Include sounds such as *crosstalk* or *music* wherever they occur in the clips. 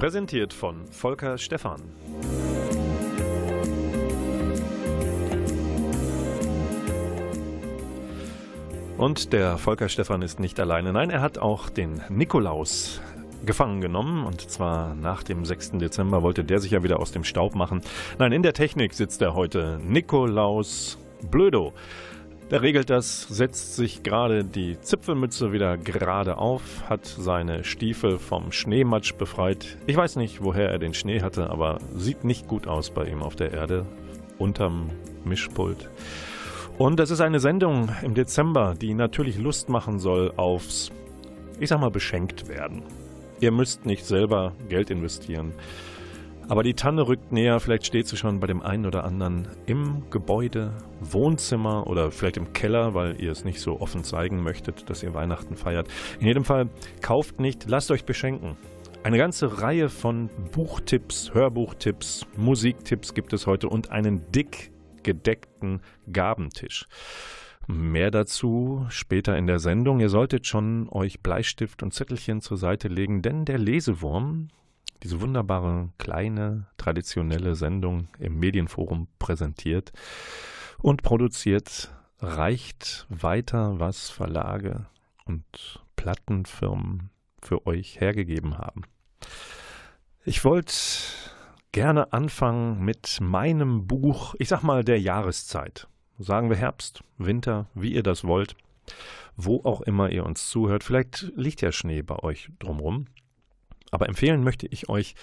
Präsentiert von Volker Stephan. Und der Volker Stephan ist nicht alleine. Nein, er hat auch den Nikolaus gefangen genommen. Und zwar nach dem 6. Dezember wollte der sich ja wieder aus dem Staub machen. Nein, in der Technik sitzt er heute. Nikolaus Blödo. Der regelt das, setzt sich gerade die Zipfelmütze wieder gerade auf, hat seine Stiefel vom Schneematsch befreit. Ich weiß nicht, woher er den Schnee hatte, aber sieht nicht gut aus bei ihm auf der Erde, unterm Mischpult. Und das ist eine Sendung im Dezember, die natürlich Lust machen soll aufs, ich sag mal, beschenkt werden. Ihr müsst nicht selber Geld investieren. Aber die Tanne rückt näher, vielleicht steht sie schon bei dem einen oder anderen im Gebäude, Wohnzimmer oder vielleicht im Keller, weil ihr es nicht so offen zeigen möchtet, dass ihr Weihnachten feiert. In jedem Fall, kauft nicht, lasst euch beschenken. Eine ganze Reihe von Buchtipps, Hörbuchtipps, Musiktipps gibt es heute und einen dick gedeckten Gabentisch. Mehr dazu später in der Sendung. Ihr solltet schon euch Bleistift und Zettelchen zur Seite legen, denn der Lesewurm, diese wunderbare kleine traditionelle Sendung im Medienforum präsentiert und produziert, reicht weiter, was Verlage und Plattenfirmen für euch hergegeben haben. Ich wollte gerne anfangen mit meinem Buch, ich sag mal der Jahreszeit sagen wir Herbst, Winter, wie ihr das wollt, wo auch immer ihr uns zuhört. Vielleicht liegt ja Schnee bei euch drumherum. Aber empfehlen möchte ich euch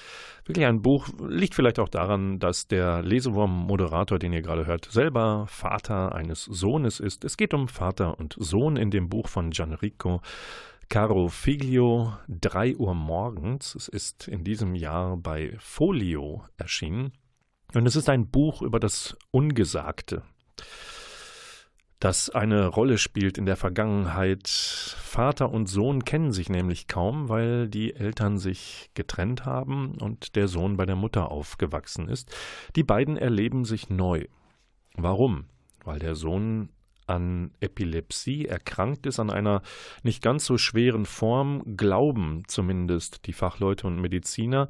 wirklich ein Buch, liegt vielleicht auch daran, dass der Lesewurm-Moderator, den ihr gerade hört, selber Vater eines Sohnes ist. Es geht um Vater und Sohn in dem Buch von Gianrico Caro Figlio, 3 Uhr morgens. Es ist in diesem Jahr bei Folio erschienen. Und es ist ein Buch über das Ungesagte, das eine Rolle spielt in der Vergangenheit. Vater und Sohn kennen sich nämlich kaum, weil die Eltern sich getrennt haben und der Sohn bei der Mutter aufgewachsen ist. Die beiden erleben sich neu. Warum? Weil der Sohn an Epilepsie erkrankt ist, an einer nicht ganz so schweren Form, glauben zumindest die Fachleute und Mediziner.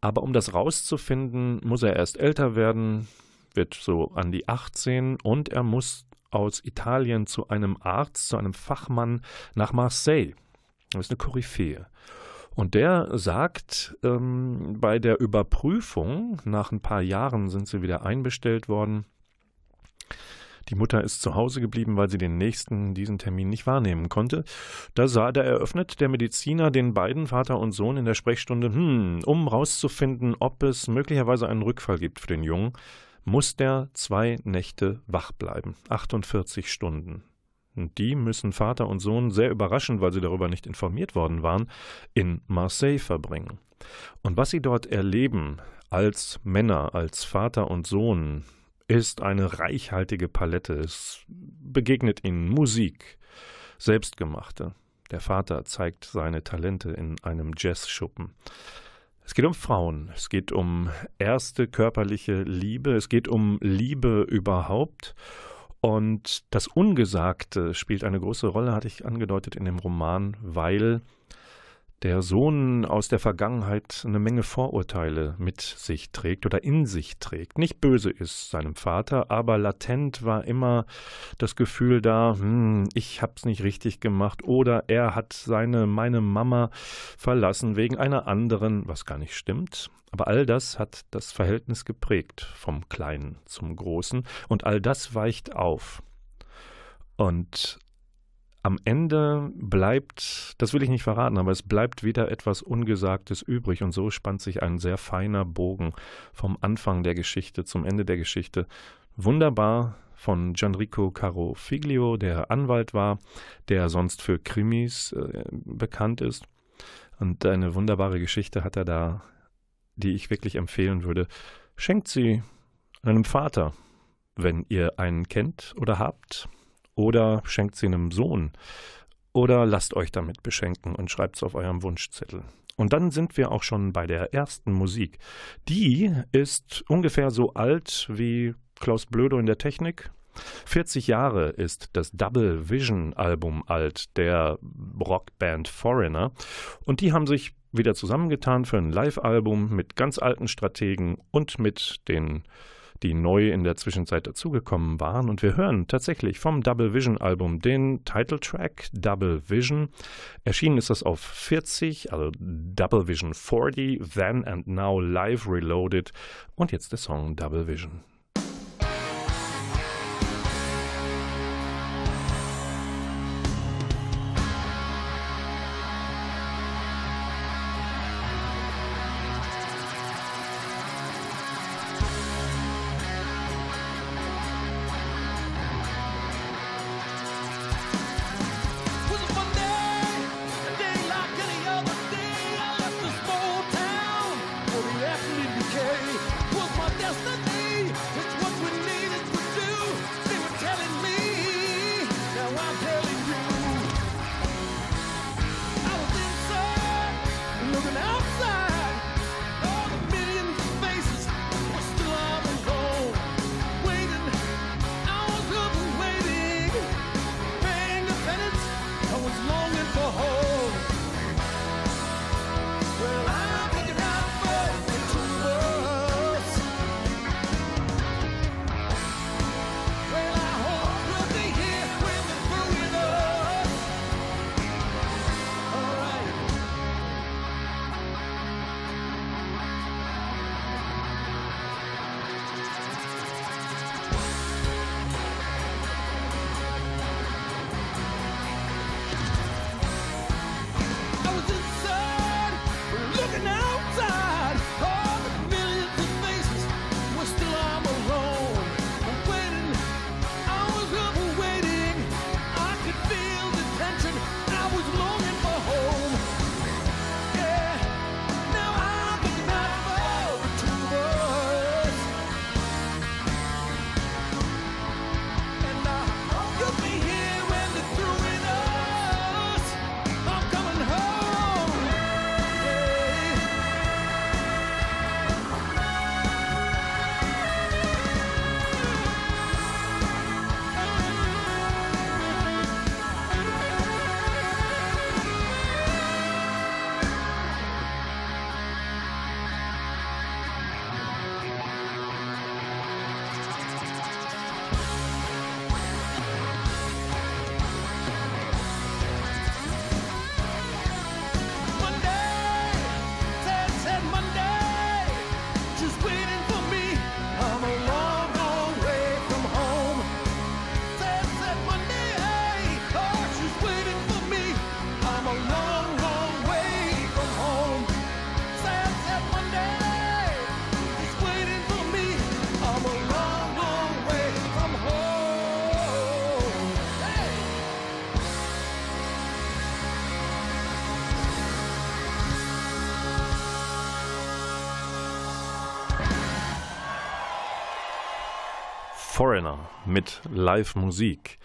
Aber um das rauszufinden, muss er erst älter werden, wird so an die 18 und er muss aus Italien zu einem Arzt, zu einem Fachmann nach Marseille. Das ist eine Koryphäe. Und der sagt, ähm, bei der Überprüfung, nach ein paar Jahren sind sie wieder einbestellt worden, die Mutter ist zu Hause geblieben, weil sie den nächsten, diesen Termin nicht wahrnehmen konnte. Da sah, da eröffnet der Mediziner den beiden, Vater und Sohn, in der Sprechstunde, hm, um rauszufinden, ob es möglicherweise einen Rückfall gibt für den Jungen, muss der zwei Nächte wach bleiben, 48 Stunden. Und die müssen Vater und Sohn sehr überraschend, weil sie darüber nicht informiert worden waren, in Marseille verbringen. Und was sie dort erleben als Männer, als Vater und Sohn, ist eine reichhaltige Palette. Es begegnet ihnen Musik, selbstgemachte. Der Vater zeigt seine Talente in einem Jazzschuppen. Es geht um Frauen, es geht um erste körperliche Liebe, es geht um Liebe überhaupt. Und das Ungesagte spielt eine große Rolle, hatte ich angedeutet in dem Roman, weil der Sohn aus der Vergangenheit eine Menge Vorurteile mit sich trägt oder in sich trägt. Nicht böse ist seinem Vater, aber latent war immer das Gefühl da, hm, ich hab's nicht richtig gemacht oder er hat seine, meine Mama verlassen wegen einer anderen, was gar nicht stimmt. Aber all das hat das Verhältnis geprägt, vom Kleinen zum Großen, und all das weicht auf. Und am Ende bleibt, das will ich nicht verraten, aber es bleibt wieder etwas Ungesagtes übrig und so spannt sich ein sehr feiner Bogen vom Anfang der Geschichte zum Ende der Geschichte. Wunderbar von Gianrico Carofiglio, der Anwalt war, der sonst für Krimis äh, bekannt ist. Und eine wunderbare Geschichte hat er da, die ich wirklich empfehlen würde. Schenkt sie einem Vater, wenn ihr einen kennt oder habt, oder schenkt sie einem Sohn, oder lasst euch damit beschenken und schreibt es auf eurem Wunschzettel. Und dann sind wir auch schon bei der ersten Musik. Die ist ungefähr so alt wie Klaus Blödo in der Technik. 40 Jahre ist das Double Vision Album alt der Rockband Foreigner. Und die haben sich wieder zusammengetan für ein Live-Album mit ganz alten Strategen und mit den die neu in der Zwischenzeit dazugekommen waren. Und wir hören tatsächlich vom Double Vision Album den Titeltrack Double Vision. Erschienen ist das auf 40, also Double Vision 40, Then and Now Live Reloaded. Und jetzt der Song Double Vision. Mit Live-Musik.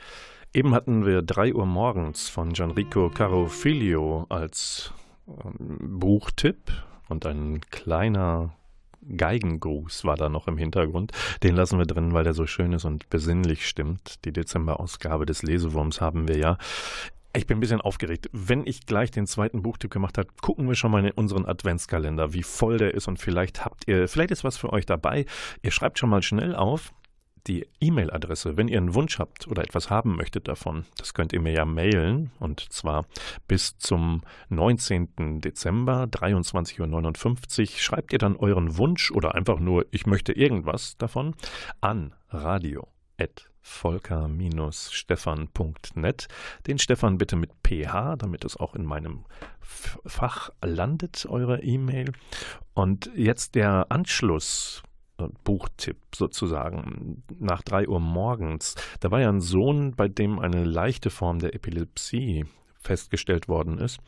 Eben hatten wir 3 Uhr morgens von Gianrico Carofiglio als ähm, Buchtipp und ein kleiner Geigengruß war da noch im Hintergrund. Den lassen wir drin, weil der so schön ist und besinnlich stimmt. Die Dezemberausgabe des Lesewurms haben wir ja. Ich bin ein bisschen aufgeregt. Wenn ich gleich den zweiten Buchtipp gemacht habe, gucken wir schon mal in unseren Adventskalender, wie voll der ist und vielleicht habt ihr, vielleicht ist was für euch dabei. Ihr schreibt schon mal schnell auf die E-Mail-Adresse, wenn ihr einen Wunsch habt oder etwas haben möchtet davon, das könnt ihr mir ja mailen und zwar bis zum 19. Dezember 23.59 Uhr. Schreibt ihr dann euren Wunsch oder einfach nur, ich möchte irgendwas davon an radio volker-stefan.net. Den Stefan bitte mit PH, damit es auch in meinem Fach landet, eure E-Mail. Und jetzt der Anschluss Buchtipp sozusagen. Nach drei Uhr morgens, da war ja ein Sohn, bei dem eine leichte Form der Epilepsie festgestellt worden ist.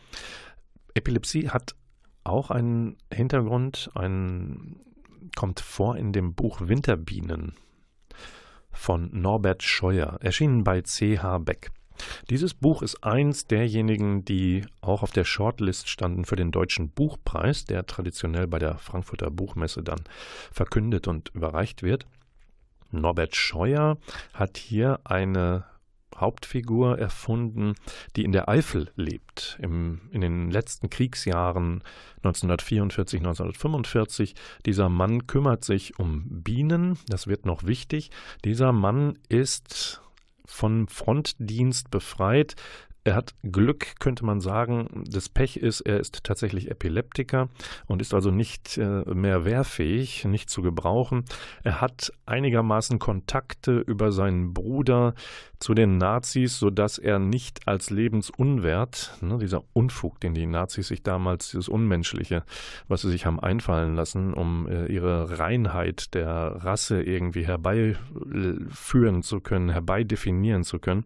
Epilepsie hat auch einen Hintergrund, ein, kommt vor in dem Buch Winterbienen von Norbert Scheuer, erschienen bei C.H. Beck. Dieses Buch ist eins derjenigen, die auch auf der Shortlist standen für den Deutschen Buchpreis, der traditionell bei der Frankfurter Buchmesse dann verkündet und überreicht wird. Norbert Scheuer hat hier eine Hauptfigur erfunden, die in der Eifel lebt. Im, in den letzten Kriegsjahren 1944, 1945. Dieser Mann kümmert sich um Bienen, das wird noch wichtig. Dieser Mann ist von Frontdienst befreit, er hat Glück, könnte man sagen. Das Pech ist, er ist tatsächlich Epileptiker und ist also nicht äh, mehr wehrfähig, nicht zu gebrauchen. Er hat einigermaßen Kontakte über seinen Bruder zu den Nazis, sodass er nicht als lebensunwert, ne, dieser Unfug, den die Nazis sich damals, dieses Unmenschliche, was sie sich haben einfallen lassen, um äh, ihre Reinheit der Rasse irgendwie herbeiführen zu können, herbeidefinieren zu können.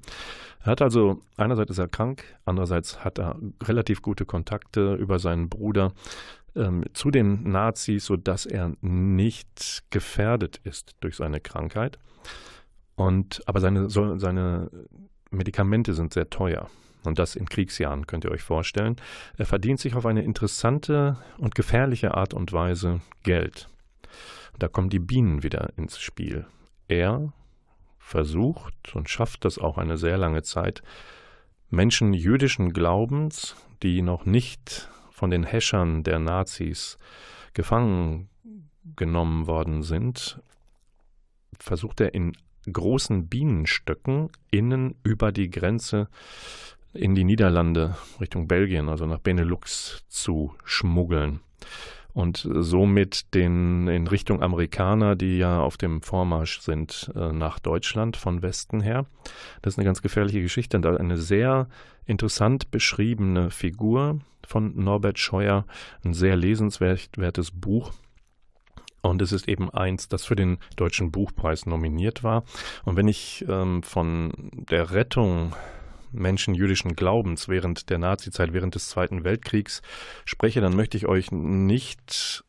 Er hat also, einerseits ist er krank, andererseits hat er relativ gute Kontakte über seinen Bruder ähm, zu den Nazis, sodass er nicht gefährdet ist durch seine Krankheit. Und, aber seine, seine Medikamente sind sehr teuer. Und das in Kriegsjahren, könnt ihr euch vorstellen. Er verdient sich auf eine interessante und gefährliche Art und Weise Geld. Da kommen die Bienen wieder ins Spiel. Er versucht und schafft das auch eine sehr lange Zeit, Menschen jüdischen Glaubens, die noch nicht von den Häschern der Nazis gefangen genommen worden sind, versucht er in großen Bienenstöcken innen über die Grenze in die Niederlande Richtung Belgien, also nach Benelux zu schmuggeln und somit den in Richtung Amerikaner, die ja auf dem Vormarsch sind äh, nach Deutschland von Westen her. Das ist eine ganz gefährliche Geschichte und eine sehr interessant beschriebene Figur von Norbert Scheuer, ein sehr lesenswertes Buch. Und es ist eben eins, das für den Deutschen Buchpreis nominiert war. Und wenn ich ähm, von der Rettung Menschen jüdischen Glaubens während der Nazizeit, während des Zweiten Weltkriegs spreche, dann möchte ich euch nicht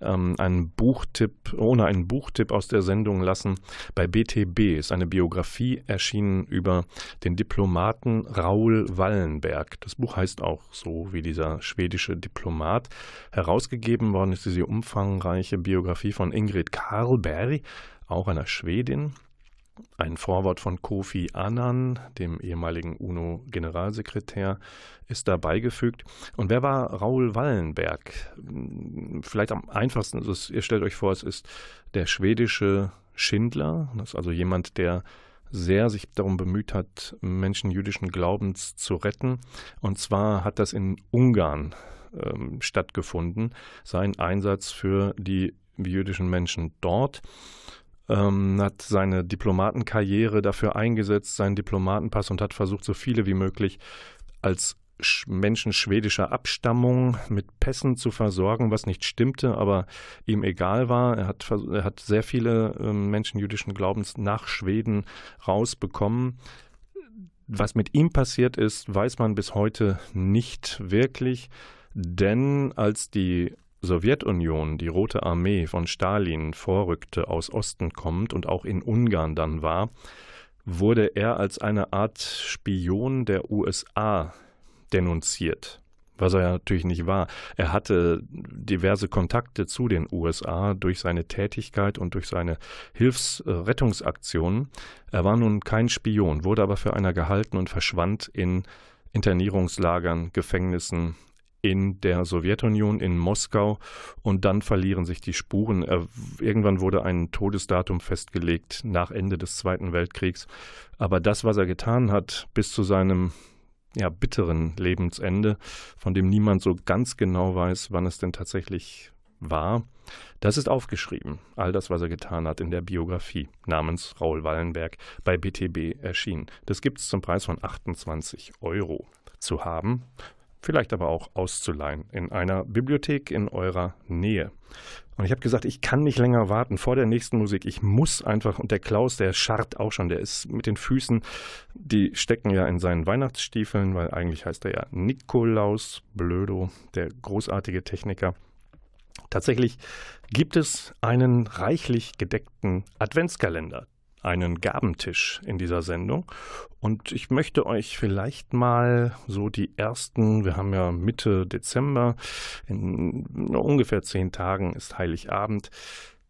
ähm, einen Buchtipp, ohne einen Buchtipp aus der Sendung lassen. Bei BTB ist eine Biografie erschienen über den Diplomaten Raoul Wallenberg. Das Buch heißt auch so wie dieser schwedische Diplomat. Herausgegeben worden ist diese umfangreiche Biografie von Ingrid Karlberg, auch einer Schwedin. Ein Vorwort von Kofi Annan, dem ehemaligen UNO-Generalsekretär, ist da beigefügt. Und wer war Raoul Wallenberg? Vielleicht am einfachsten, also ihr stellt euch vor, es ist der schwedische Schindler, das ist also jemand, der sehr sich darum bemüht hat, Menschen jüdischen Glaubens zu retten. Und zwar hat das in Ungarn ähm, stattgefunden, sein Einsatz für die jüdischen Menschen dort ähm, hat seine Diplomatenkarriere dafür eingesetzt, seinen Diplomatenpass und hat versucht, so viele wie möglich als Menschen schwedischer Abstammung mit Pässen zu versorgen, was nicht stimmte, aber ihm egal war. Er hat, er hat sehr viele ähm, Menschen jüdischen Glaubens nach Schweden rausbekommen. Was mit ihm passiert ist, weiß man bis heute nicht wirklich, denn als die Sowjetunion, die Rote Armee von Stalin vorrückte, aus Osten kommt und auch in Ungarn dann war, wurde er als eine Art Spion der USA denunziert. Was er natürlich nicht war. Er hatte diverse Kontakte zu den USA durch seine Tätigkeit und durch seine Hilfsrettungsaktionen. Er war nun kein Spion, wurde aber für einer gehalten und verschwand in Internierungslagern, Gefängnissen in der Sowjetunion, in Moskau und dann verlieren sich die Spuren. Irgendwann wurde ein Todesdatum festgelegt nach Ende des Zweiten Weltkriegs. Aber das, was er getan hat, bis zu seinem ja, bitteren Lebensende, von dem niemand so ganz genau weiß, wann es denn tatsächlich war, das ist aufgeschrieben. All das, was er getan hat in der Biografie namens Raul Wallenberg bei BTB erschienen. Das gibt es zum Preis von 28 Euro zu haben vielleicht aber auch auszuleihen in einer Bibliothek in eurer Nähe. Und ich habe gesagt, ich kann nicht länger warten vor der nächsten Musik. Ich muss einfach, und der Klaus, der scharrt auch schon, der ist mit den Füßen, die stecken ja in seinen Weihnachtsstiefeln, weil eigentlich heißt er ja Nikolaus Blödo, der großartige Techniker. Tatsächlich gibt es einen reichlich gedeckten Adventskalender einen Gabentisch in dieser Sendung. Und ich möchte euch vielleicht mal so die ersten, wir haben ja Mitte Dezember, in ungefähr zehn Tagen ist Heiligabend.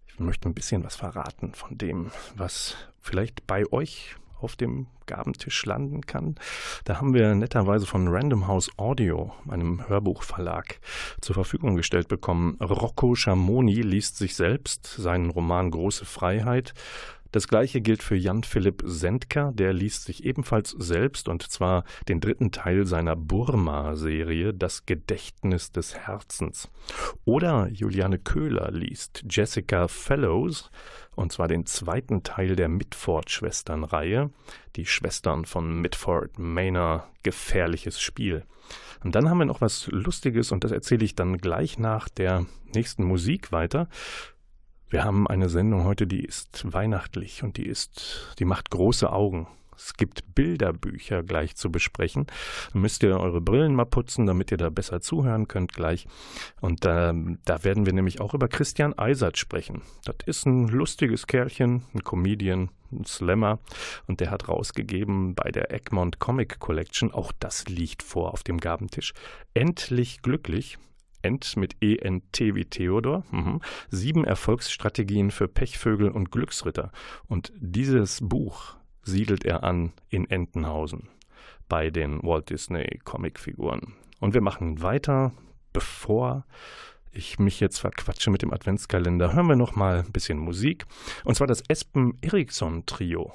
Ich möchte ein bisschen was verraten von dem, was vielleicht bei euch auf dem Gabentisch landen kann. Da haben wir netterweise von Random House Audio, einem Hörbuchverlag, zur Verfügung gestellt bekommen. Rocco Schamoni liest sich selbst seinen Roman Große Freiheit das gleiche gilt für Jan Philipp Sendker, der liest sich ebenfalls selbst und zwar den dritten Teil seiner Burma-Serie Das Gedächtnis des Herzens. Oder Juliane Köhler liest Jessica Fellows und zwar den zweiten Teil der Mitford-Schwestern-Reihe, die Schwestern von Mitford Manor, gefährliches Spiel. Und dann haben wir noch was Lustiges und das erzähle ich dann gleich nach der nächsten Musik weiter. Wir haben eine Sendung heute, die ist weihnachtlich und die ist, die macht große Augen. Es gibt Bilderbücher gleich zu besprechen. Da müsst ihr eure Brillen mal putzen, damit ihr da besser zuhören könnt gleich. Und äh, da werden wir nämlich auch über Christian Eisert sprechen. Das ist ein lustiges Kerlchen, ein Comedian, ein Slammer. Und der hat rausgegeben bei der Egmont Comic Collection, auch das liegt vor auf dem Gabentisch, Endlich glücklich Ent mit ENT wie Theodor. Mhm. Sieben Erfolgsstrategien für Pechvögel und Glücksritter. Und dieses Buch siedelt er an in Entenhausen bei den Walt Disney Comicfiguren. Und wir machen weiter, bevor ich mich jetzt verquatsche mit dem Adventskalender, hören wir noch mal ein bisschen Musik. Und zwar das Espen Eriksson Trio.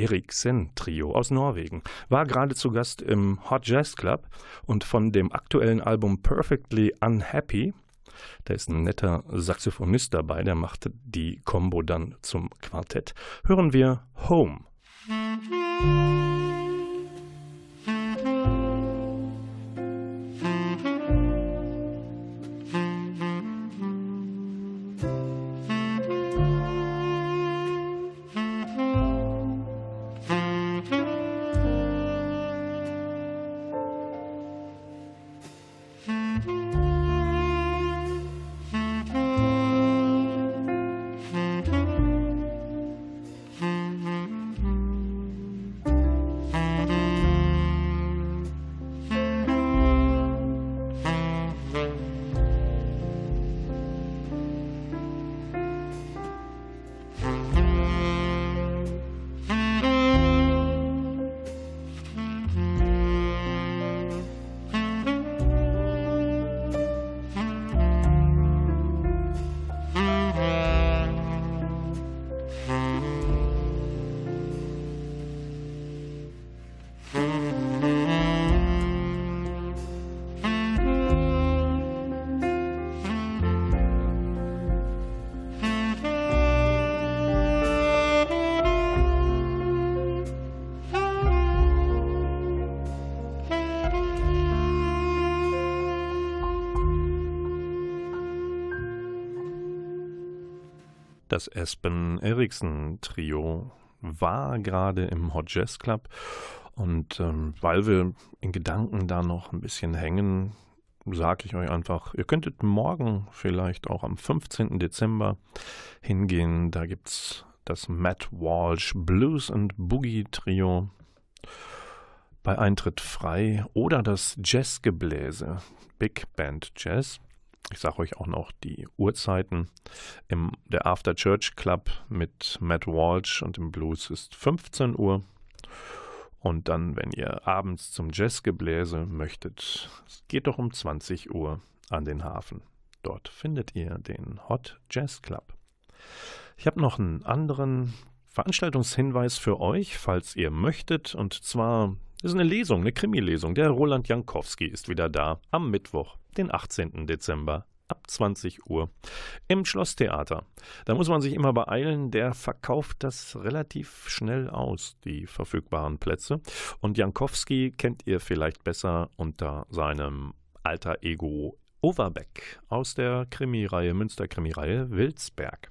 Eriksen-Trio aus Norwegen, war gerade zu Gast im Hot Jazz Club und von dem aktuellen Album Perfectly Unhappy, da ist ein netter Saxophonist dabei, der macht die Combo dann zum Quartett, hören wir Home. Das Espen Eriksen Trio war gerade im Hot Jazz Club und ähm, weil wir in Gedanken da noch ein bisschen hängen, sage ich euch einfach, ihr könntet morgen vielleicht auch am 15. Dezember hingehen. Da gibt es das Matt Walsh Blues and Boogie Trio bei Eintritt frei oder das Jazzgebläse Big Band Jazz. Ich sage euch auch noch die Uhrzeiten. Im, der After Church Club mit Matt Walsh und im Blues ist 15 Uhr. Und dann, wenn ihr abends zum Jazzgebläse möchtet, geht doch um 20 Uhr an den Hafen. Dort findet ihr den Hot Jazz Club. Ich habe noch einen anderen Veranstaltungshinweis für euch, falls ihr möchtet. Und zwar ist eine Lesung, eine Krimi-Lesung. Der Roland Jankowski ist wieder da am Mittwoch, den 18. Dezember ab 20 Uhr im Schlosstheater. Da muss man sich immer beeilen, der verkauft das relativ schnell aus, die verfügbaren Plätze. Und Jankowski kennt ihr vielleicht besser unter seinem alter Ego Overbeck aus der Krimireihe, Münster-Krimireihe Wilsberg.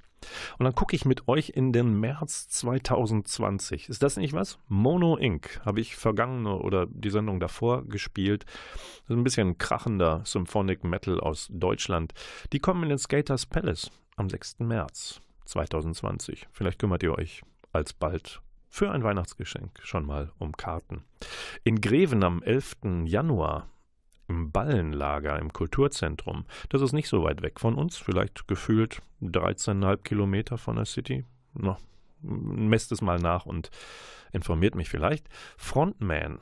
Und dann gucke ich mit euch in den März 2020. Ist das nicht was? Mono Inc. habe ich vergangene oder die Sendung davor gespielt. Das ist ein bisschen krachender Symphonic Metal aus Deutschland. Die kommen in den Skaters Palace am 6. März 2020. Vielleicht kümmert ihr euch alsbald für ein Weihnachtsgeschenk schon mal um Karten. In Greven am 11. Januar im Ballenlager im Kulturzentrum. Das ist nicht so weit weg von uns, vielleicht gefühlt 13,5 Kilometer von der City. No, messt es mal nach und informiert mich vielleicht. Frontman,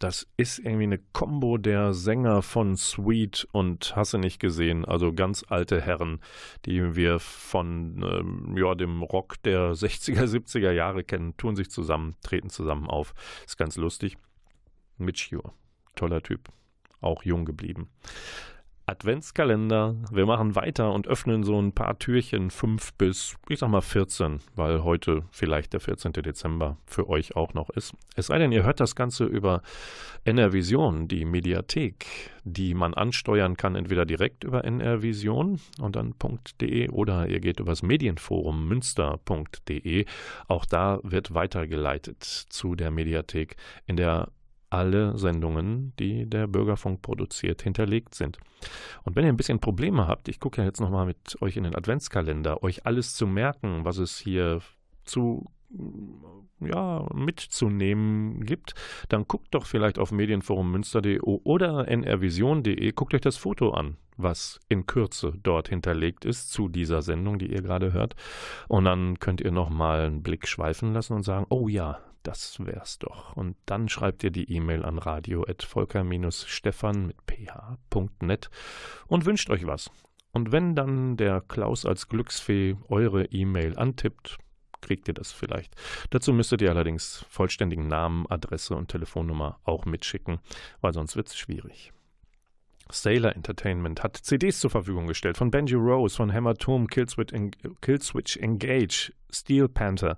das ist irgendwie eine Kombo der Sänger von Sweet und Hasse nicht gesehen, also ganz alte Herren, die wir von ähm, ja, dem Rock der 60er, 70er Jahre kennen, tun sich zusammen, treten zusammen auf. Ist ganz lustig. Mitch Ure, toller Typ auch jung geblieben. Adventskalender. Wir machen weiter und öffnen so ein paar Türchen, fünf bis, ich sag mal, 14, weil heute vielleicht der 14. Dezember für euch auch noch ist. Es sei denn, ihr hört das Ganze über NR-Vision, die Mediathek, die man ansteuern kann, entweder direkt über NR-Vision und dann .de oder ihr geht übers Medienforum münster.de. Auch da wird weitergeleitet zu der Mediathek, in der alle Sendungen, die der Bürgerfunk produziert, hinterlegt sind. Und wenn ihr ein bisschen Probleme habt, ich gucke ja jetzt nochmal mit euch in den Adventskalender, euch alles zu merken, was es hier zu ja, mitzunehmen gibt, dann guckt doch vielleicht auf medienforummünster.de oder nrvision.de, guckt euch das Foto an, was in Kürze dort hinterlegt ist zu dieser Sendung, die ihr gerade hört. Und dann könnt ihr nochmal einen Blick schweifen lassen und sagen, oh ja, das wär's doch. Und dann schreibt ihr die E-Mail an radio.volker-stefan mit ph.net und wünscht euch was. Und wenn dann der Klaus als Glücksfee eure E-Mail antippt, kriegt ihr das vielleicht. Dazu müsstet ihr allerdings vollständigen Namen, Adresse und Telefonnummer auch mitschicken, weil sonst wird's schwierig. Sailor Entertainment hat CDs zur Verfügung gestellt von Benji Rose, von Hämatom, Killswitch, Killswitch Engage, Steel Panther,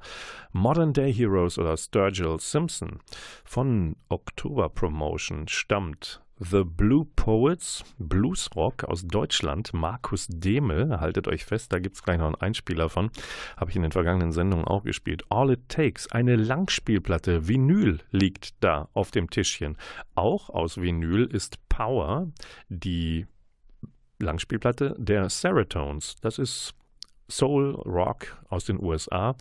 Modern Day Heroes oder Sturgill Simpson. Von Oktober Promotion stammt The Blue Poets, Bluesrock aus Deutschland, Markus Demel, haltet euch fest, da gibt es gleich noch einen Einspieler von, habe ich in den vergangenen Sendungen auch gespielt. All It Takes, eine Langspielplatte, Vinyl liegt da auf dem Tischchen. Auch aus Vinyl ist Power, die Langspielplatte der Serotones. Das ist Soul Rock aus den USA.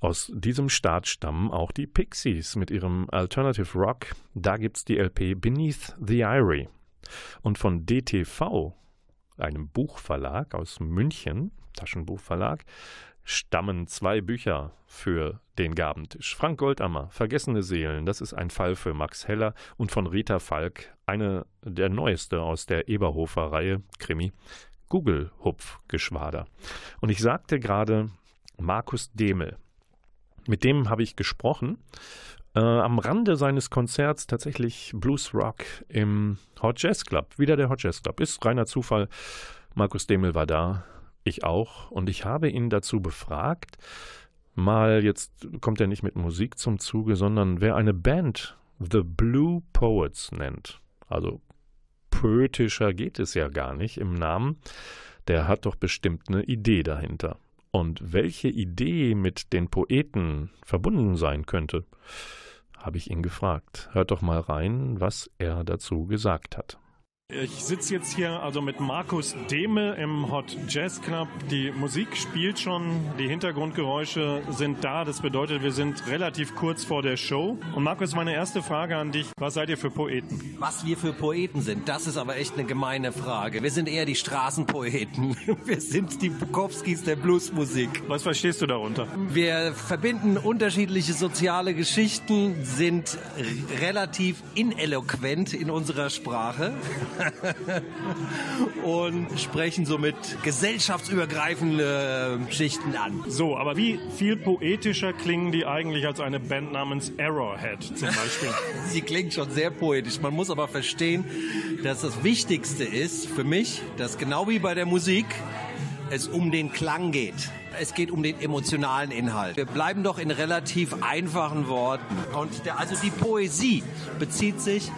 Aus diesem Staat stammen auch die Pixies mit ihrem Alternative Rock. Da gibt es die LP Beneath the Irie. Und von DTV, einem Buchverlag aus München, Taschenbuchverlag, stammen zwei Bücher für den Gabentisch. Frank Goldammer, Vergessene Seelen, das ist ein Fall für Max Heller und von Rita Falk, eine der neueste aus der Eberhofer-Reihe, Krimi, Google-Hupfgeschwader. Und ich sagte gerade Markus Demel. Mit dem habe ich gesprochen. Äh, am Rande seines Konzerts tatsächlich Blues Rock im Hot Jazz Club. Wieder der Hot Jazz Club. Ist reiner Zufall. Markus Demel war da. Ich auch. Und ich habe ihn dazu befragt, mal, jetzt kommt er nicht mit Musik zum Zuge, sondern wer eine Band The Blue Poets nennt. Also poetischer geht es ja gar nicht im Namen. Der hat doch bestimmt eine Idee dahinter. Und welche Idee mit den Poeten verbunden sein könnte, habe ich ihn gefragt. Hört doch mal rein, was er dazu gesagt hat. Ich sitze jetzt hier also mit Markus Dehme im Hot Jazz Club. Die Musik spielt schon, die Hintergrundgeräusche sind da. Das bedeutet, wir sind relativ kurz vor der Show. Und Markus, meine erste Frage an dich. Was seid ihr für Poeten? Was wir für Poeten sind, das ist aber echt eine gemeine Frage. Wir sind eher die Straßenpoeten. *laughs* Wir sind die Bukowskis der Bluesmusik. Was verstehst du darunter? Wir verbinden unterschiedliche soziale Geschichten, sind relativ ineloquent in unserer Sprache. *laughs* und sprechen somit gesellschaftsübergreifende Schichten an. So, aber wie viel poetischer klingen die eigentlich als eine Band namens Arrowhead zum Beispiel? *laughs* Sie klingt schon sehr poetisch. Man muss aber verstehen, dass das Wichtigste ist für mich, dass genau wie bei der Musik es um den Klang geht. Es geht um den emotionalen Inhalt. Wir bleiben doch in relativ einfachen Worten. Und der, also die Poesie bezieht sich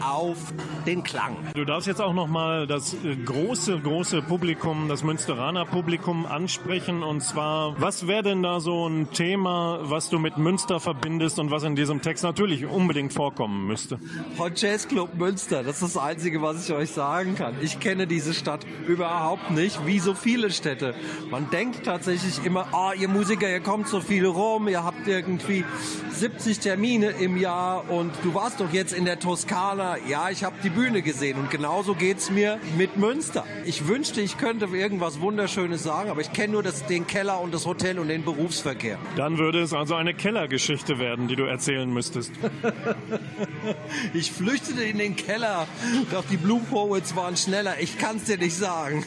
auf den Klang. Du darfst jetzt auch noch mal das äh, große, große Publikum, das Münsteraner Publikum ansprechen. Und zwar, was wäre denn da so ein Thema, was du mit Münster verbindest und was in diesem Text natürlich unbedingt vorkommen müsste? Hot Jazz Club Münster, das ist das Einzige, was ich euch sagen kann. Ich kenne diese Stadt überhaupt nicht, wie so viele Städte. Man denkt tatsächlich immer, oh, ihr Musiker, ihr kommt so viel rum, ihr habt irgendwie 70 Termine im Jahr und du warst doch jetzt in der Toskana. Ja, ich habe die Bühne gesehen und genauso geht es mir mit Münster. Ich wünschte, ich könnte irgendwas Wunderschönes sagen, aber ich kenne nur das, den Keller und das Hotel und den Berufsverkehr. Dann würde es also eine Kellergeschichte werden, die du erzählen müsstest. *laughs* ich flüchtete in den Keller, doch die Blue Poets waren schneller. Ich kann es dir nicht sagen.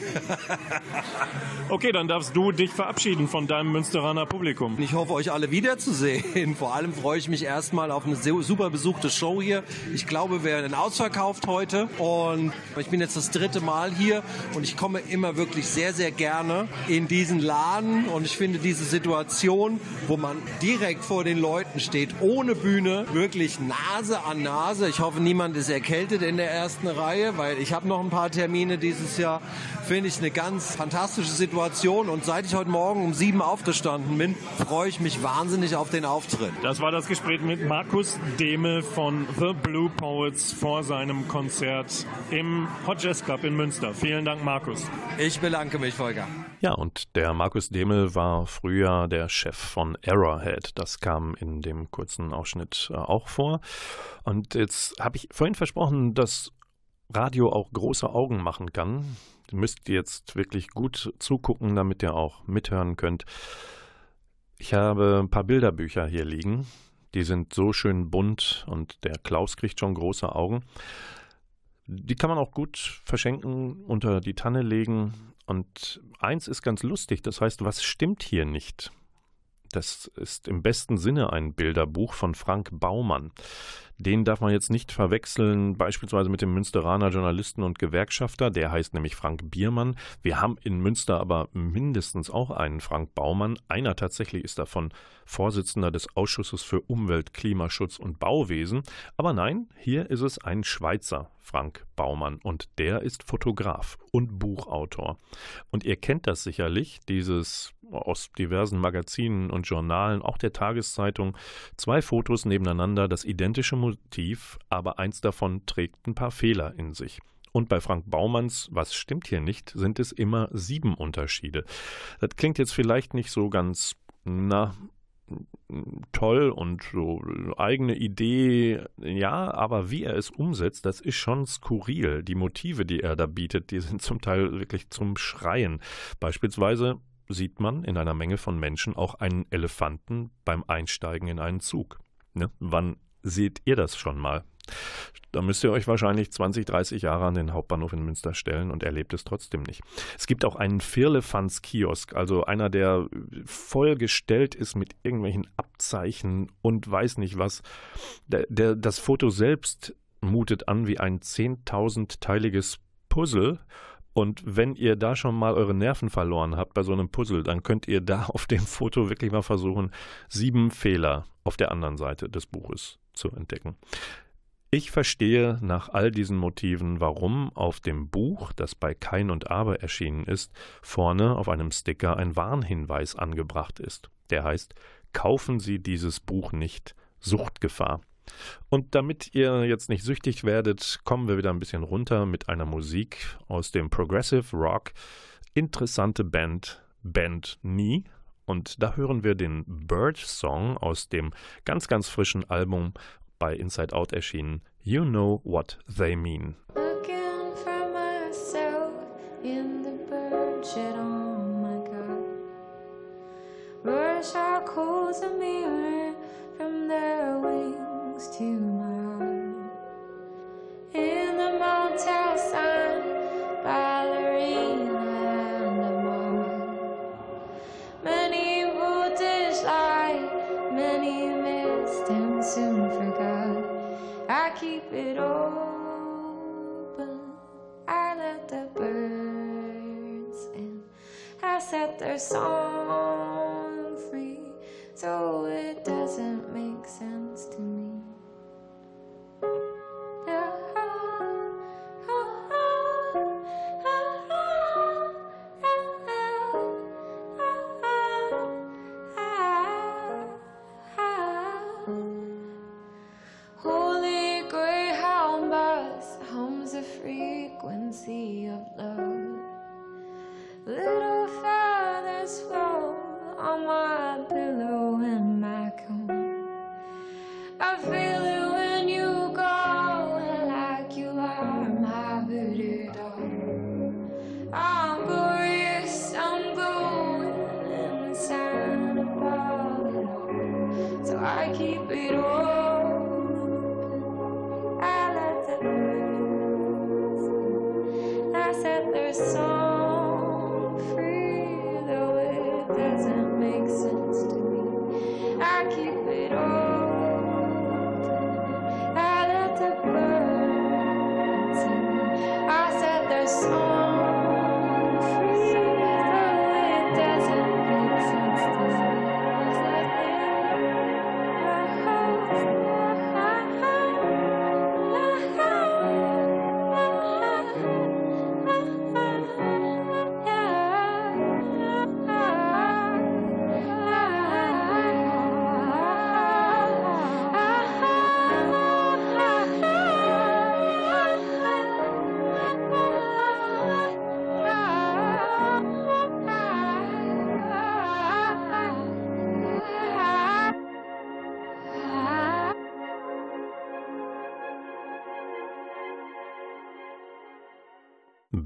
*laughs* okay, dann darfst du dich verabschieden von deinem Münsteraner Publikum. Ich hoffe, euch alle wiederzusehen. Vor allem freue ich mich erstmal auf eine super besuchte Show hier. Ich glaube, wir werden ausverkauft heute und ich bin jetzt das dritte Mal hier und ich komme immer wirklich sehr, sehr gerne in diesen Laden und ich finde diese Situation, wo man direkt vor den Leuten steht, ohne Bühne, wirklich Nase an Nase. Ich hoffe, niemand ist erkältet in der ersten Reihe, weil ich habe noch ein paar Termine dieses Jahr. Finde ich eine ganz fantastische Situation und seit ich heute Morgen um sieben aufgestanden bin, freue ich mich wahnsinnig auf den Auftritt. Das war das Gespräch mit Markus Demel von The Blue Poets vor seinem Konzert im Hot Jazz Club in Münster. Vielen Dank, Markus. Ich bedanke mich, Volker. Ja, und der Markus Demel war früher der Chef von Arrowhead. Das kam in dem kurzen Ausschnitt äh, auch vor. Und jetzt habe ich vorhin versprochen, dass Radio auch große Augen machen kann. Ihr müsst jetzt wirklich gut zugucken, damit ihr auch mithören könnt. Ich habe ein paar Bilderbücher hier liegen. Die sind so schön bunt und der Klaus kriegt schon große Augen. Die kann man auch gut verschenken, unter die Tanne legen. Und eins ist ganz lustig, das heißt, was stimmt hier nicht? Das ist im besten Sinne ein Bilderbuch von Frank Baumann. Den darf man jetzt nicht verwechseln, beispielsweise mit dem Münsteraner Journalisten und Gewerkschafter. Der heißt nämlich Frank Biermann. Wir haben in Münster aber mindestens auch einen Frank Baumann. Einer tatsächlich ist davon Vorsitzender des Ausschusses für Umwelt, Klimaschutz und Bauwesen. Aber nein, hier ist es ein Schweizer Frank Baumann und der ist Fotograf und Buchautor. Und ihr kennt das sicherlich, dieses aus diversen Magazinen und Journalen, auch der Tageszeitung, zwei Fotos nebeneinander, das identische Motiv, aber eins davon trägt ein paar Fehler in sich. Und bei Frank Baumanns, was stimmt hier nicht, sind es immer sieben Unterschiede. Das klingt jetzt vielleicht nicht so ganz, na, toll und so eigene Idee, ja, aber wie er es umsetzt, das ist schon skurril. Die Motive, die er da bietet, die sind zum Teil wirklich zum Schreien. Beispielsweise sieht man in einer Menge von Menschen auch einen Elefanten beim Einsteigen in einen Zug. Ne? Wann seht ihr das schon mal? Da müsst ihr euch wahrscheinlich 20, 30 Jahre an den Hauptbahnhof in Münster stellen und erlebt es trotzdem nicht. Es gibt auch einen Firlefanz-Kiosk, also einer, der vollgestellt ist mit irgendwelchen Abzeichen und weiß nicht was. Der, der, das Foto selbst mutet an wie ein 10.000-teiliges Puzzle und wenn ihr da schon mal eure Nerven verloren habt bei so einem Puzzle, dann könnt ihr da auf dem Foto wirklich mal versuchen, sieben Fehler auf der anderen Seite des Buches zu entdecken. Ich verstehe nach all diesen Motiven, warum auf dem Buch, das bei Kein und Aber erschienen ist, vorne auf einem Sticker ein Warnhinweis angebracht ist. Der heißt, kaufen Sie dieses Buch nicht, Suchtgefahr. Und damit ihr jetzt nicht süchtig werdet, kommen wir wieder ein bisschen runter mit einer Musik aus dem Progressive Rock. Interessante Band, Band Nie. Und da hören wir den Bird Song aus dem ganz, ganz frischen Album bei Inside Out erschienen. You know what they mean. Oh Rush our coals mirror from their wings to my heart.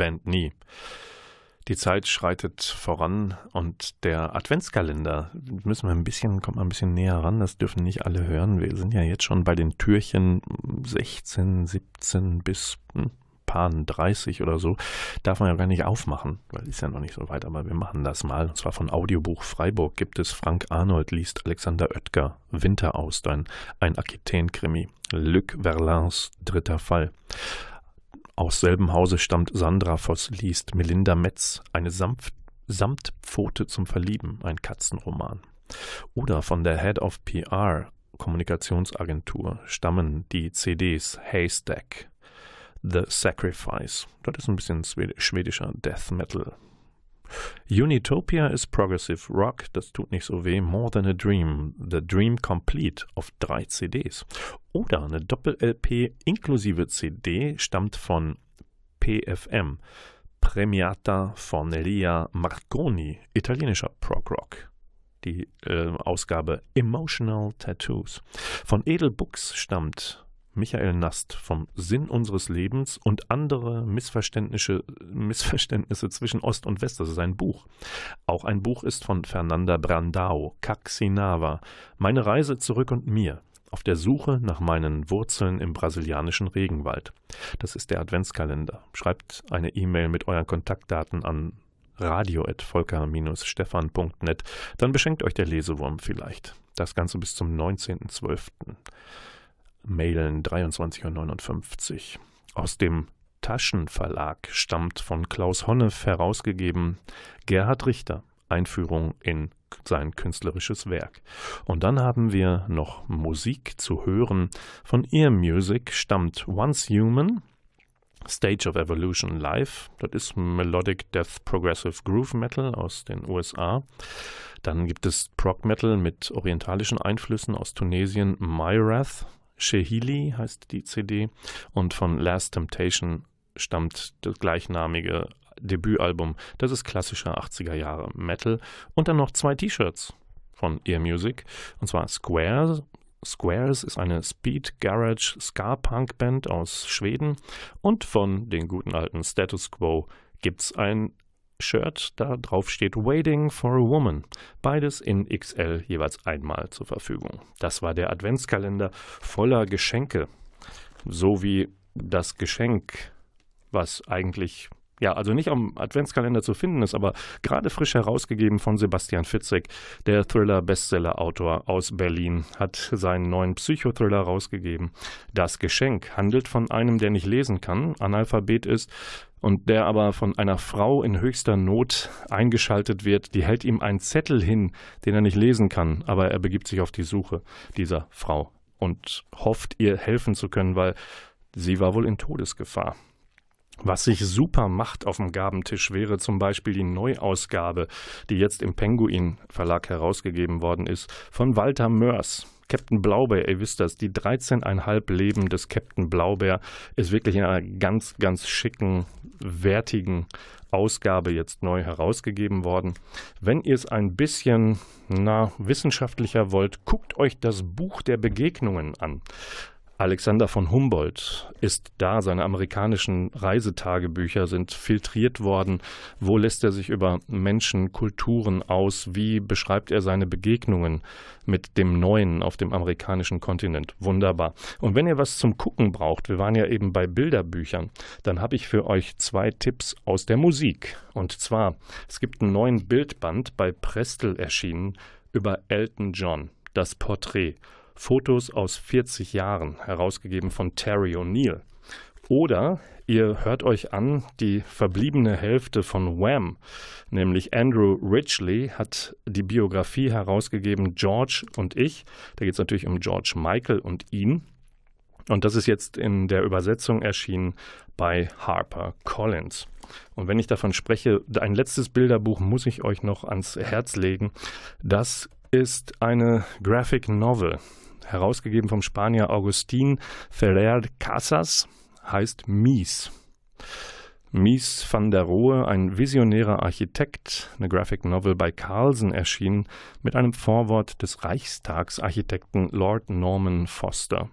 Band nie. Die Zeit schreitet voran und der Adventskalender müssen wir ein bisschen, kommt mal ein bisschen näher ran, das dürfen nicht alle hören. Wir sind ja jetzt schon bei den Türchen 16, 17 bis hm, paar 30 oder so, darf man ja gar nicht aufmachen, weil ist ja noch nicht so weit, aber wir machen das mal. Und zwar von Audiobuch Freiburg gibt es Frank Arnold liest Alexander Oetker Winteraustern, ein Aquitaine-Krimi. Luc Verlins dritter Fall. Aus selben Hause stammt Sandra Voss liest Melinda Metz, eine Sanft Samtpfote zum Verlieben, ein Katzenroman. Oder von der Head of PR, Kommunikationsagentur, stammen die CDs Haystack, The Sacrifice. Das ist ein bisschen schwedischer Death Metal. Unitopia ist Progressive Rock, das tut nicht so weh. More Than a Dream, The Dream Complete auf drei CDs. Oder eine Doppel-LP inklusive CD stammt von PFM, Premiata Fornelia Marconi, italienischer Prog-Rock. Die äh, Ausgabe Emotional Tattoos. Von Edel Books stammt Michael Nast vom Sinn unseres Lebens und andere Missverständnisse, Missverständnisse zwischen Ost und West. Das ist ein Buch. Auch ein Buch ist von Fernanda Brandao, Caxinava, Meine Reise zurück und mir. Auf der Suche nach meinen Wurzeln im brasilianischen Regenwald. Das ist der Adventskalender. Schreibt eine E-Mail mit euren Kontaktdaten an radio.volker-stefan.net. Dann beschenkt euch der Lesewurm vielleicht. Das Ganze bis zum 19.12 mailen 23.59 Uhr. Aus dem Taschenverlag stammt von Klaus Honneff herausgegeben Gerhard Richter, Einführung in sein künstlerisches Werk. Und dann haben wir noch Musik zu hören. Von Ear Music stammt Once Human, Stage of Evolution Live. Das ist Melodic Death Progressive Groove Metal aus den USA. Dann gibt es Prog Metal mit orientalischen Einflüssen aus Tunesien, Myrath, Shehili heißt die CD und von Last Temptation stammt das gleichnamige Debütalbum. Das ist klassischer 80er Jahre Metal. Und dann noch zwei T-Shirts von Ear Music. Und zwar Squares. Squares ist eine Speed Garage Ska Punk Band aus Schweden. Und von den guten alten Status Quo gibt es ein Shirt, da drauf steht Waiting for a Woman. Beides in XL jeweils einmal zur Verfügung. Das war der Adventskalender voller Geschenke. So wie das Geschenk, was eigentlich ja, also nicht am Adventskalender zu finden ist, aber gerade frisch herausgegeben von Sebastian Fitzek, der Thriller-Bestseller-Autor aus Berlin, hat seinen neuen Psychothriller rausgegeben. Das Geschenk handelt von einem, der nicht lesen kann, Analphabet ist, und der aber von einer Frau in höchster Not eingeschaltet wird, die hält ihm einen Zettel hin, den er nicht lesen kann, aber er begibt sich auf die Suche dieser Frau und hofft ihr helfen zu können, weil sie war wohl in Todesgefahr. Was sich super macht auf dem Gabentisch wäre zum Beispiel die Neuausgabe, die jetzt im Penguin Verlag herausgegeben worden ist, von Walter Mörs. Captain Blaubeer, ihr wisst das, die 13,5 Leben des Captain Blaubeer ist wirklich in einer ganz, ganz schicken, wertigen Ausgabe jetzt neu herausgegeben worden. Wenn ihr es ein bisschen na, wissenschaftlicher wollt, guckt euch das Buch der Begegnungen an. Alexander von Humboldt ist da. Seine amerikanischen Reisetagebücher sind filtriert worden. Wo lässt er sich über Menschen, Kulturen aus? Wie beschreibt er seine Begegnungen mit dem Neuen auf dem amerikanischen Kontinent? Wunderbar. Und wenn ihr was zum Gucken braucht, wir waren ja eben bei Bilderbüchern, dann habe ich für euch zwei Tipps aus der Musik. Und zwar, es gibt einen neuen Bildband bei Prestel erschienen über Elton John, das Porträt. Fotos aus 40 Jahren, herausgegeben von Terry O'Neill. Oder ihr hört euch an, die verbliebene Hälfte von Wham, nämlich Andrew Ridgely, hat die Biografie herausgegeben, George und ich. Da geht es natürlich um George Michael und ihn. Und das ist jetzt in der Übersetzung erschienen bei Harper Collins. Und wenn ich davon spreche, ein letztes Bilderbuch muss ich euch noch ans Herz legen. Das ist eine Graphic Novel herausgegeben vom Spanier Agustín Ferrer Casas, heißt Mies. Mies van der Rohe, ein visionärer Architekt, eine Graphic Novel bei Carlsen erschienen, mit einem Vorwort des Reichstagsarchitekten Lord Norman Foster.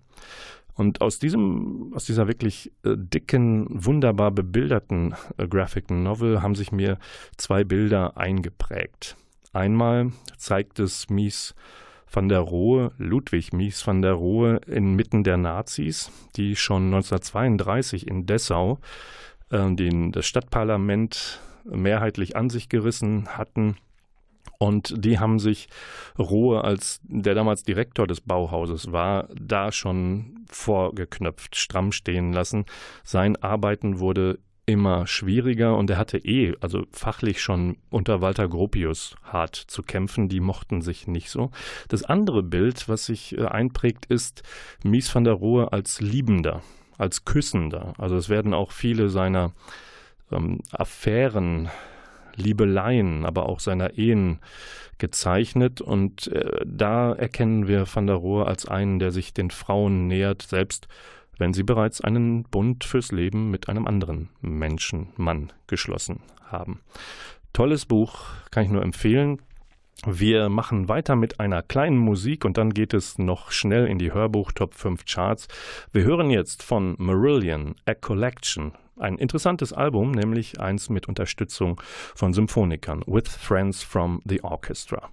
Und aus diesem, aus dieser wirklich äh, dicken, wunderbar bebilderten äh, Graphic Novel haben sich mir zwei Bilder eingeprägt. Einmal zeigt es Mies van der Rohe, Ludwig Mies van der Rohe inmitten der Nazis, die schon 1932 in Dessau äh, den, das Stadtparlament mehrheitlich an sich gerissen hatten. Und die haben sich Rohe, als der damals Direktor des Bauhauses war, da schon vorgeknöpft, stramm stehen lassen. Sein Arbeiten wurde immer schwieriger und er hatte eh, also fachlich schon unter Walter Gropius hart zu kämpfen, die mochten sich nicht so. Das andere Bild, was sich äh, einprägt, ist Mies van der Rohe als Liebender, als Küssender. Also es werden auch viele seiner ähm, Affären, Liebeleien, aber auch seiner Ehen gezeichnet und äh, da erkennen wir van der Rohe als einen, der sich den Frauen nähert, selbst wenn sie bereits einen Bund fürs Leben mit einem anderen Menschen, Mann, geschlossen haben. Tolles Buch, kann ich nur empfehlen. Wir machen weiter mit einer kleinen Musik und dann geht es noch schnell in die Hörbuch Top 5 Charts. Wir hören jetzt von Marillion A Collection. Ein interessantes Album, nämlich eins mit Unterstützung von Symphonikern, With Friends from the Orchestra.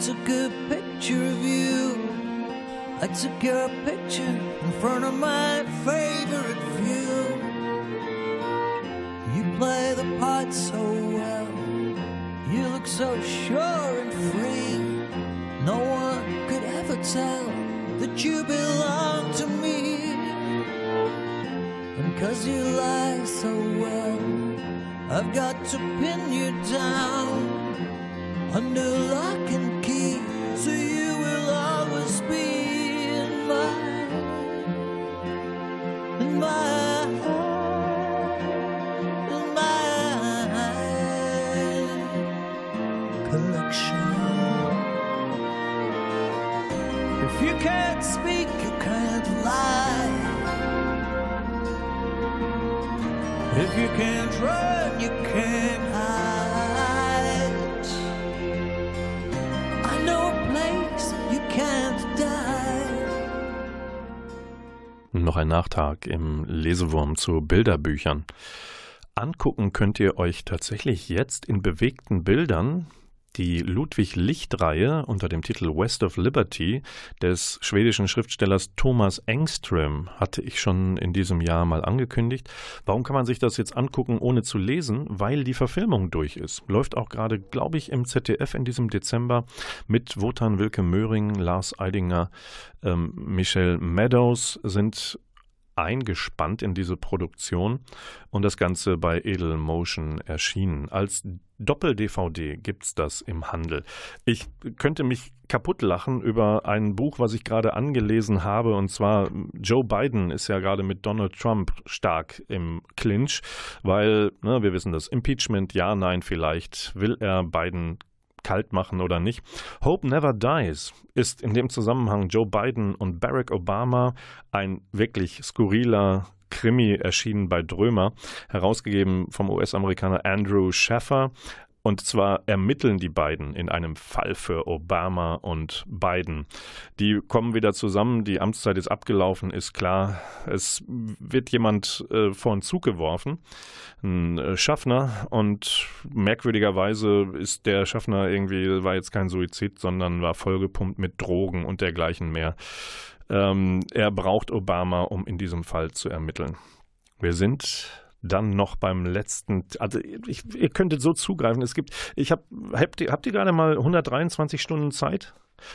Took a picture of you. I took your picture in front of my favorite view. You play the part so well. You look so sure and free. No one could ever tell that you belong to me. And cause you lie so well, I've got to pin you down under Nachtrag im Lesewurm zu Bilderbüchern. Angucken könnt ihr euch tatsächlich jetzt in bewegten Bildern die Ludwig-Licht-Reihe unter dem Titel West of Liberty des schwedischen Schriftstellers Thomas Engström hatte ich schon in diesem Jahr mal angekündigt. Warum kann man sich das jetzt angucken, ohne zu lesen? Weil die Verfilmung durch ist. Läuft auch gerade, glaube ich, im ZDF in diesem Dezember mit Wotan Wilke Möhring, Lars Eidinger, ähm, Michelle Meadows sind eingespannt in diese Produktion und das Ganze bei Edel Motion erschienen. Als Doppel-DVD gibt es das im Handel. Ich könnte mich kaputt lachen über ein Buch, was ich gerade angelesen habe, und zwar Joe Biden ist ja gerade mit Donald Trump stark im Clinch, weil, ne, wir wissen das, Impeachment, ja, nein, vielleicht, will er Biden kalt machen oder nicht. Hope Never Dies ist in dem Zusammenhang Joe Biden und Barack Obama ein wirklich skurriler Krimi erschienen bei Drömer, herausgegeben vom US-Amerikaner Andrew Schaffer. Und zwar ermitteln die beiden in einem Fall für Obama und Biden. Die kommen wieder zusammen, die Amtszeit ist abgelaufen, ist klar. Es wird jemand äh, vor den Zug geworfen, ein äh, Schaffner. Und merkwürdigerweise ist der Schaffner irgendwie, war jetzt kein Suizid, sondern war vollgepumpt mit Drogen und dergleichen mehr. Ähm, er braucht Obama, um in diesem Fall zu ermitteln. Wir sind dann noch beim letzten, also ich, ihr könntet so zugreifen. Es gibt, ich habe, habt ihr, habt ihr gerade mal 123 Stunden Zeit?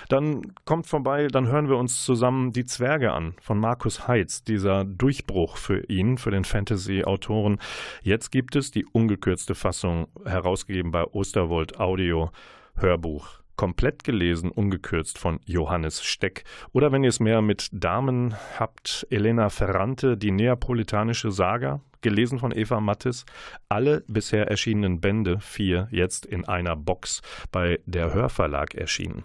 Dann kommt vorbei, dann hören wir uns zusammen Die Zwerge an von Markus Heitz, dieser Durchbruch für ihn, für den Fantasy-Autoren. Jetzt gibt es die ungekürzte Fassung, herausgegeben bei Osterwold Audio Hörbuch komplett gelesen, ungekürzt von Johannes Steck. Oder wenn ihr es mehr mit Damen habt, Elena Ferrante, die neapolitanische Saga, gelesen von Eva Mattis. Alle bisher erschienenen Bände, vier, jetzt in einer Box bei der Hörverlag erschienen.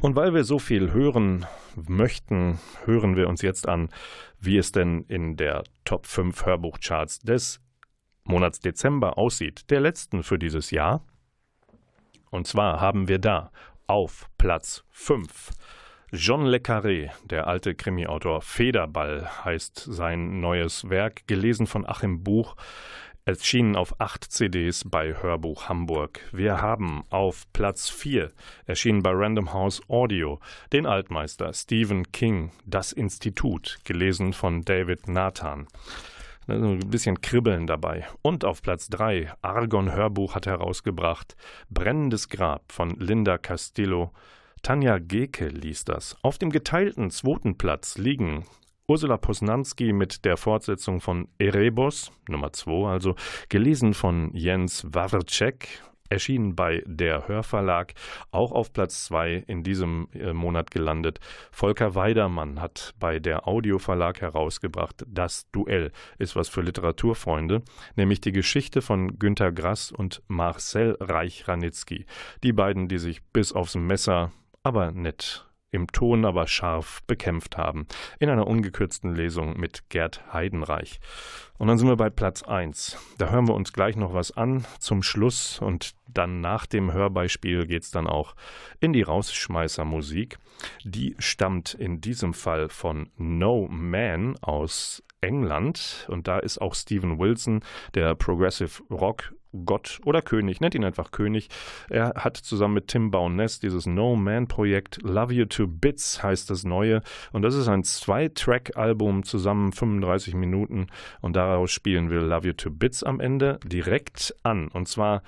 Und weil wir so viel hören möchten, hören wir uns jetzt an, wie es denn in der Top 5 Hörbuchcharts des Monats Dezember aussieht, der letzten für dieses Jahr. Und zwar haben wir da auf Platz 5 John Le Carré, der alte Krimiautor. Federball heißt sein neues Werk, gelesen von Achim Buch. Erschienen auf acht CDs bei Hörbuch Hamburg. Wir haben auf Platz 4, erschienen bei Random House Audio, den Altmeister Stephen King, Das Institut, gelesen von David Nathan. Ein bisschen Kribbeln dabei. Und auf Platz 3, Argon Hörbuch hat herausgebracht, Brennendes Grab von Linda Castillo. Tanja Geke liest das. Auf dem geteilten zweiten Platz liegen Ursula Posnanski mit der Fortsetzung von Erebos, Nummer 2, also gelesen von Jens Wawrczek erschienen bei der Hörverlag, auch auf Platz 2 in diesem äh, Monat gelandet. Volker Weidermann hat bei der Audioverlag herausgebracht, das Duell ist was für Literaturfreunde, nämlich die Geschichte von Günter Grass und Marcel Reich-Ranitzky. Die beiden, die sich bis aufs Messer, aber nett im Ton aber scharf bekämpft haben, in einer ungekürzten Lesung mit Gerd Heidenreich. Und dann sind wir bei Platz 1. Da hören wir uns gleich noch was an zum Schluss und dann nach dem Hörbeispiel geht es dann auch in die Rausschmeißermusik. Die stammt in diesem Fall von No Man aus England und da ist auch Steven Wilson, der Progressive Rock Gott oder König, nennt ihn einfach König. Er hat zusammen mit Tim Bowness dieses No Man Projekt Love You to Bits heißt das neue. Und das ist ein Zwei-Track-Album zusammen 35 Minuten. Und daraus spielen wir Love You to Bits am Ende direkt an. Und zwar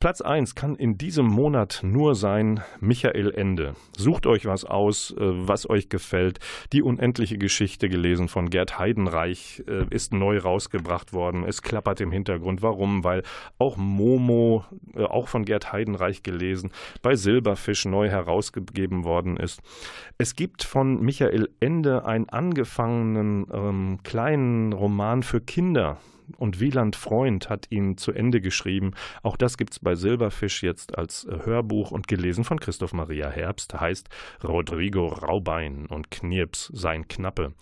Platz 1 kann in diesem Monat nur sein Michael Ende. Sucht euch was aus, äh, was euch gefällt. Die unendliche Geschichte gelesen von Gerd Heidenreich äh, ist neu rausgebracht worden. Es klappert im Hintergrund. Warum? Weil auch Momo, äh, auch von Gerd Heidenreich gelesen, bei Silberfisch neu herausgegeben worden ist. Es gibt von Michael Ende einen angefangenen ähm, kleinen Roman für Kinder und Wieland Freund hat ihn zu Ende geschrieben. Auch das gibt es bei Silberfisch jetzt als Hörbuch und gelesen von Christoph Maria Herbst, heißt Rodrigo Raubein und Knirps sein Knappe.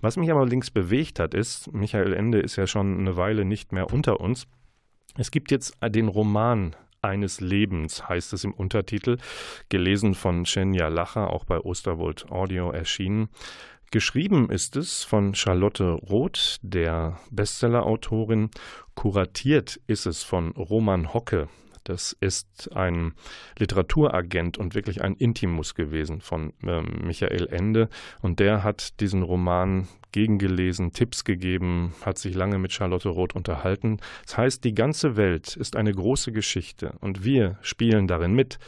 Was mich aber links bewegt hat, ist, Michael Ende ist ja schon eine Weile nicht mehr unter uns. Es gibt jetzt den Roman eines Lebens, heißt es im Untertitel, gelesen von Shenya Lacher, auch bei Osterwold Audio erschienen. Geschrieben ist es von Charlotte Roth, der Bestsellerautorin. Kuratiert ist es von Roman Hocke. Das ist ein Literaturagent und wirklich ein Intimus gewesen von äh, Michael Ende. Und der hat diesen Roman gegengelesen, Tipps gegeben, hat sich lange mit Charlotte Roth unterhalten. Das heißt, die ganze Welt ist eine große Geschichte und wir spielen darin mit.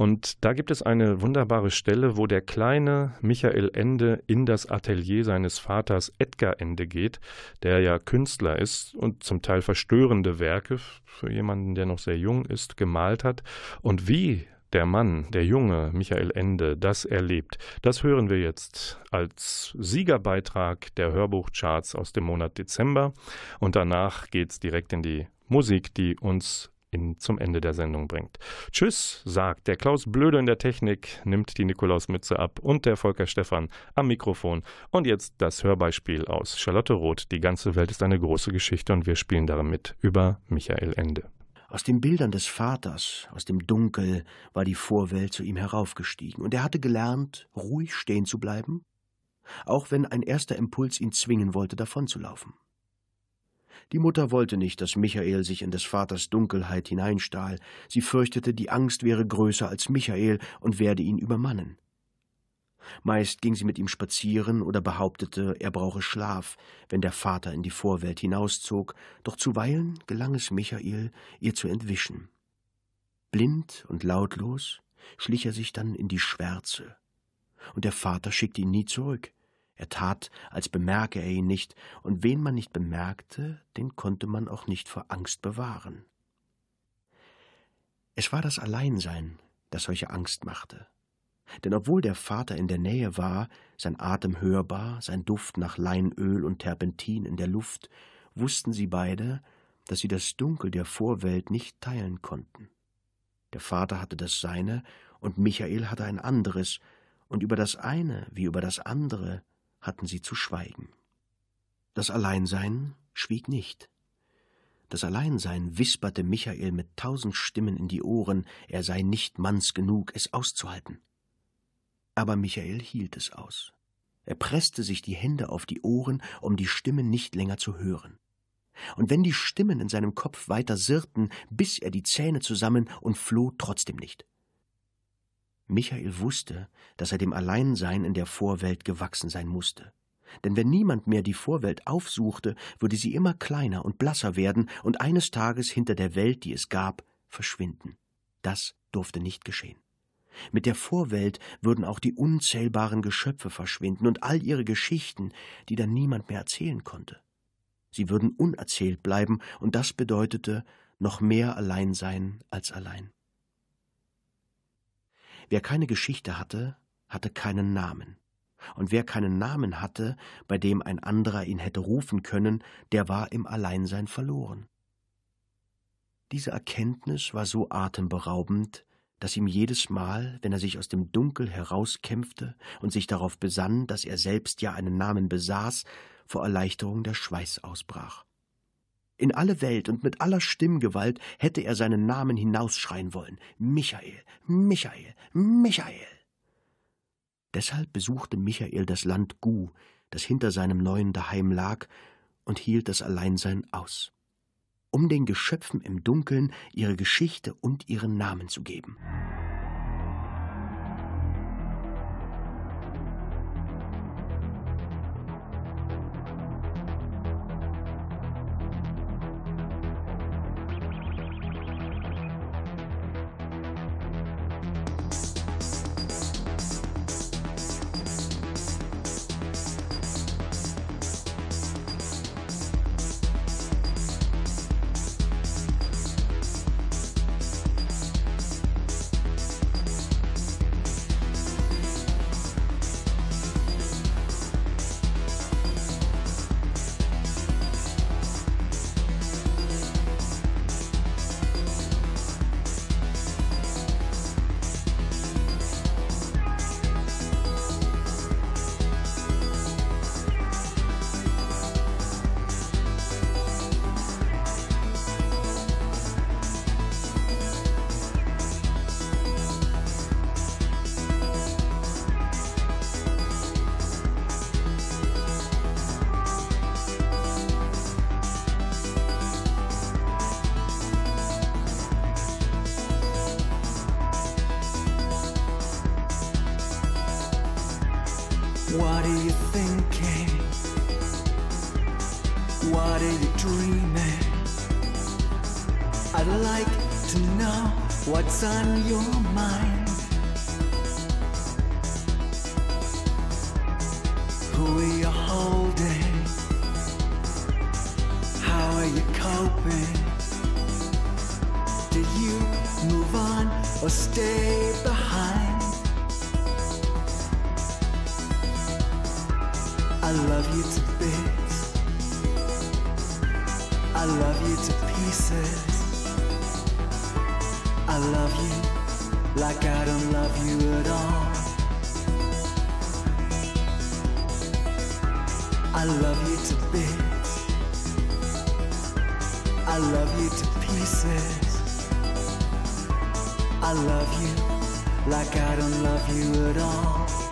Und da gibt es eine wunderbare Stelle, wo der kleine Michael Ende in das Atelier seines Vaters Edgar Ende geht, der ja Künstler ist und zum Teil verstörende Werke für jemanden, der noch sehr jung ist, gemalt hat. Und wie der Mann, der junge Michael Ende das erlebt, das hören wir jetzt als Siegerbeitrag der Hörbuchcharts aus dem Monat Dezember. Und danach geht es direkt in die Musik, die uns in, zum Ende der Sendung bringt. Tschüss, sagt der Klaus Blöde in der Technik, nimmt die Nikolausmütze ab und der Volker Stephan am Mikrofon. Und jetzt das Hörbeispiel aus Charlotte Roth. Die ganze Welt ist eine große Geschichte und wir spielen damit über Michael Ende. Aus den Bildern des Vaters, aus dem Dunkel, war die Vorwelt zu ihm heraufgestiegen, und er hatte gelernt, ruhig stehen zu bleiben, auch wenn ein erster Impuls ihn zwingen wollte, davonzulaufen. Die Mutter wollte nicht, dass Michael sich in des Vaters Dunkelheit hineinstahl. Sie fürchtete, die Angst wäre größer als Michael und werde ihn übermannen. Meist ging sie mit ihm spazieren oder behauptete, er brauche Schlaf, wenn der Vater in die Vorwelt hinauszog, doch zuweilen gelang es Michael, ihr zu entwischen. Blind und lautlos schlich er sich dann in die Schwärze, und der Vater schickte ihn nie zurück. Er tat, als bemerke er ihn nicht, und wen man nicht bemerkte, den konnte man auch nicht vor Angst bewahren. Es war das Alleinsein, das solche Angst machte. Denn obwohl der Vater in der Nähe war, sein Atem hörbar, sein Duft nach Leinöl und Terpentin in der Luft, wussten sie beide, dass sie das Dunkel der Vorwelt nicht teilen konnten. Der Vater hatte das seine, und Michael hatte ein anderes, und über das eine wie über das andere hatten sie zu schweigen. Das Alleinsein schwieg nicht. Das Alleinsein wisperte Michael mit tausend Stimmen in die Ohren, er sei nicht manns genug, es auszuhalten. Aber Michael hielt es aus. Er presste sich die Hände auf die Ohren, um die Stimmen nicht länger zu hören. Und wenn die Stimmen in seinem Kopf weiter sirrten, biss er die Zähne zusammen und floh trotzdem nicht. Michael wusste, dass er dem Alleinsein in der Vorwelt gewachsen sein musste. Denn wenn niemand mehr die Vorwelt aufsuchte, würde sie immer kleiner und blasser werden und eines Tages hinter der Welt, die es gab, verschwinden. Das durfte nicht geschehen. Mit der Vorwelt würden auch die unzählbaren Geschöpfe verschwinden und all ihre Geschichten, die dann niemand mehr erzählen konnte. Sie würden unerzählt bleiben, und das bedeutete noch mehr Alleinsein als allein. Wer keine Geschichte hatte, hatte keinen Namen. Und wer keinen Namen hatte, bei dem ein anderer ihn hätte rufen können, der war im Alleinsein verloren. Diese Erkenntnis war so atemberaubend, dass ihm jedes Mal, wenn er sich aus dem Dunkel herauskämpfte und sich darauf besann, dass er selbst ja einen Namen besaß, vor Erleichterung der Schweiß ausbrach. In alle Welt und mit aller Stimmgewalt hätte er seinen Namen hinausschreien wollen. Michael, Michael, Michael. Deshalb besuchte Michael das Land Gu, das hinter seinem neuen Daheim lag, und hielt das Alleinsein aus, um den Geschöpfen im Dunkeln ihre Geschichte und ihren Namen zu geben. What's on your I love you like I don't love you at all. I love you to bits. I love you to pieces. I love you like I don't love you at all.